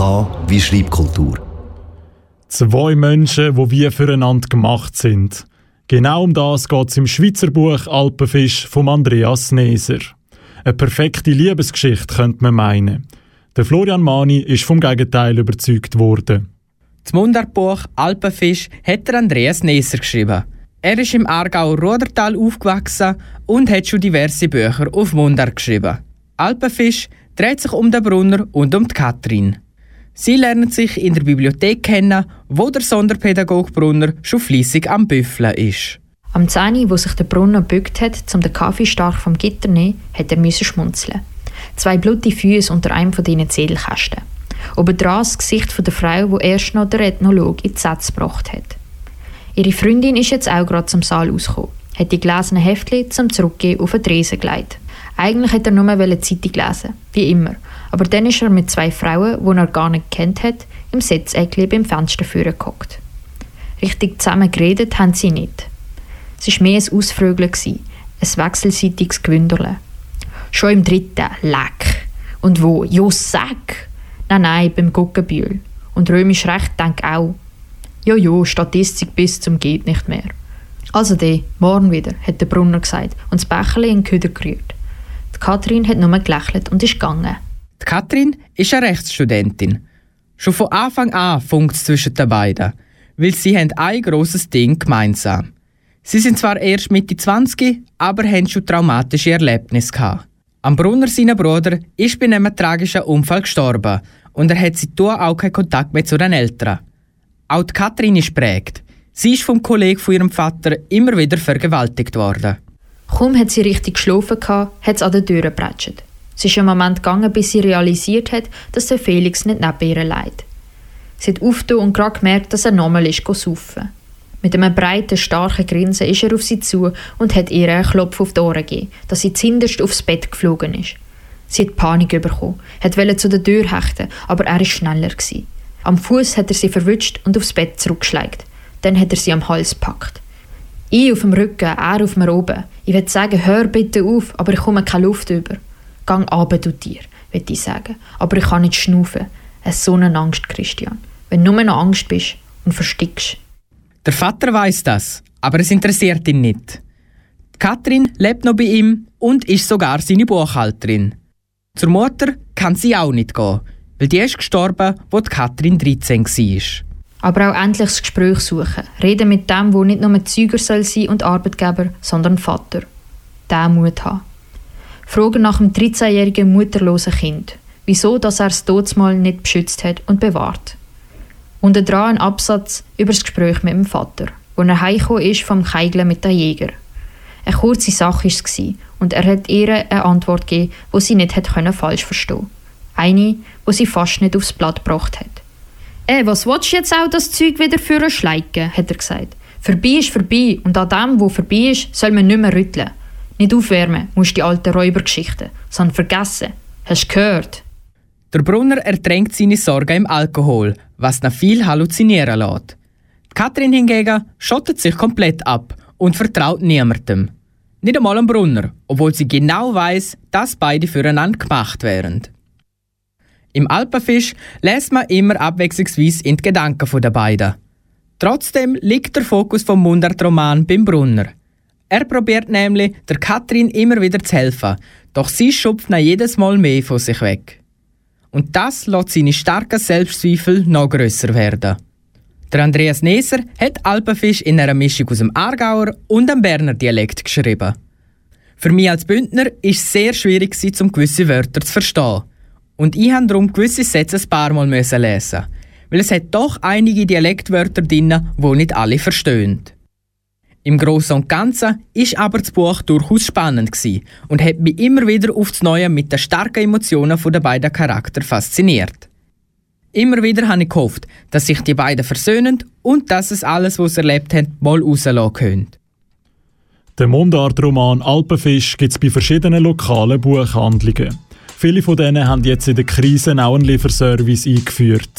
Wie Schreibkultur. Zwei Menschen, die wie füreinander gemacht sind. Genau um das geht es im Schweizer Buch Alpenfisch von Andreas Neser. Eine perfekte Liebesgeschichte könnte man meinen. Der Florian Mani ist vom Gegenteil überzeugt worden. Das Mundartbuch Alpenfisch hat der Andreas Neser geschrieben. Er ist im Aargau Rudertal aufgewachsen und hat schon diverse Bücher auf Mundart geschrieben. Alpenfisch dreht sich um den Brunner und um die Katrin. Sie lernen sich in der Bibliothek kennen, wo der Sonderpädagog Brunner schon fließig am Büffeln ist. Am Zähne, wo sich der Brunner bückt hat, um den Kaffee stark vom Gitter zu nehmen, hat er schmunzeln. Zwei blutige Füße unter einem von diesen Zählkästen. Obendran das Gesicht von der Frau, wo erst noch der Ethnologe in die Sätze gebracht hat. Ihre Freundin ist jetzt auch gerade zum Saal ausgekommen, hat die gelesenen Heftchen zum Zurückgehen auf den Tresen gelegt. Eigentlich hätte er nur eine Zeitung lesen, wie immer. Aber dann ist er mit zwei Frauen, die er gar nicht kennt hat, im Sitzeckli beim Fenster gehockt. Richtig zusammen geredet haben sie nicht. Es war mehr ein Ausfrögeln, ein wechselseitiges Gewünderle. Schon im dritten, leck. Und wo? Jo, sag! Nein, nein, beim Guggenbühl. Und römisch recht denk auch. Jojo, Statistik bis zum geht nicht mehr. Also de, morgen wieder, hat der Brunner gesagt und das Becherli in den Köder gerührt. Kathrin hat nur gelächelt und ist gegangen. Die Kathrin ist eine Rechtsstudentin. Schon von Anfang an funkt es zwischen den beiden, weil sie haben ein grosses Ding gemeinsam. Sie sind zwar erst Mitte 20, aber haben schon traumatische Erlebnisse gehabt. Am Brunner, seiner Bruder, ist bei einem tragischen Unfall gestorben und er hat seitdem auch keinen Kontakt mehr zu den Eltern. Auch die Katrin ist prägt. Sie ist vom Kollegen von ihrem Vater immer wieder vergewaltigt worden. Kaum hat sie richtig geschlafen, hat es an der Tür gepratscht. Es ist einen Moment gegangen, bis sie realisiert hat, dass der Felix nicht neben ihr leidet. Sie hat aufgetan und gerade gemerkt, dass er nochmal ist saufen. Mit einem breiten, starken Grinsen ist er auf sie zu und hat ihr einen Klopf auf die Ohren gegeben, dass sie zinderst aufs Bett geflogen ist. Sie hat Panik bekommen, wollte zu der Tür hechten, aber er war schneller. Gewesen. Am Fuß hat er sie verwünscht und aufs Bett zurückgeschlagen. Dann hat er sie am Hals gepackt. Ich auf dem Rücken, er auf mir oben. Ich will sagen, hör bitte auf, aber ich komme keine Luft über. Gang ab, du Tier, will ich sagen. Aber ich kann nicht schnaufen. Es ist so eine Angst, Christian. Wenn du nur noch Angst bist und verstickst. Der Vater weiß das, aber es interessiert ihn nicht. Katrin lebt noch bei ihm und ist sogar seine Buchhalterin. Zur Mutter kann sie auch nicht gehen, weil die ist gestorben, als Katrin 13 war. Aber auch endlich das Gespräch suchen. Reden mit dem, wo nicht nur Zeuger soll sein und Arbeitgeber, sondern Vater. Der Mut haben. Fragen nach dem 13-jährigen mutterlosen Kind. Wieso, dass er es Todesmal nicht beschützt hat und bewahrt. Und dran ein Absatz über das Gespräch mit dem Vater, wo er heimgekommen ist vom Keigeln mit den Jäger. Eine kurze Sache war es und er hat ihr eine Antwort gegeben, wo sie nicht hat falsch verstehen Eine, wo sie fast nicht aufs Blatt gebracht hat. «Ey, was willst du jetzt auch das Zeug wieder für schleiken?» hat er gesagt. «Vorbei ist vorbei und an dem, wo vorbei ist, soll man nicht mehr rütteln. Nicht aufwärmen, musst die alten Räubergeschichten, sondern vergessen. Hast du gehört?» Der Brunner ertränkt seine Sorgen im Alkohol, was ihn viel halluzinieren lässt. Kathrin hingegen schottet sich komplett ab und vertraut niemandem. Nicht einmal am Brunner, obwohl sie genau weiß, dass beide füreinander gemacht wären. Im Alpenfisch lässt man immer abwechslungsweise in die Gedanken der beiden. Trotzdem liegt der Fokus vom Mundartroman beim Brunner. Er probiert nämlich, der Katrin immer wieder zu helfen, doch sie schupft jedes Mal mehr von sich weg. Und das lässt seine starken Selbstzweifel noch grösser werden. Der Andreas Neser hat Alpenfisch in einer Mischung aus dem Aargauer und dem Berner Dialekt geschrieben. Für mich als Bündner ist es sehr schwierig, um gewisse Wörter zu verstehen. Und ich musste darum gewisse Sätze ein paar Mal lesen. Weil es hat doch einige Dialektwörter drin, die nicht alle verstehen. Im Großen und Ganzen ist aber das Buch durchaus spannend und hat mich immer wieder aufs Neue mit den starken Emotionen der beiden Charakter fasziniert. Immer wieder habe ich gehofft, dass sich die beiden versöhnen und dass es alles, was sie erlebt haben, mal rauslassen können. Den Mundart-Roman Alpenfisch gibt es bei verschiedenen lokalen Buchhandlungen. Viele von denen haben jetzt in der Krise auch einen Lieferservice eingeführt.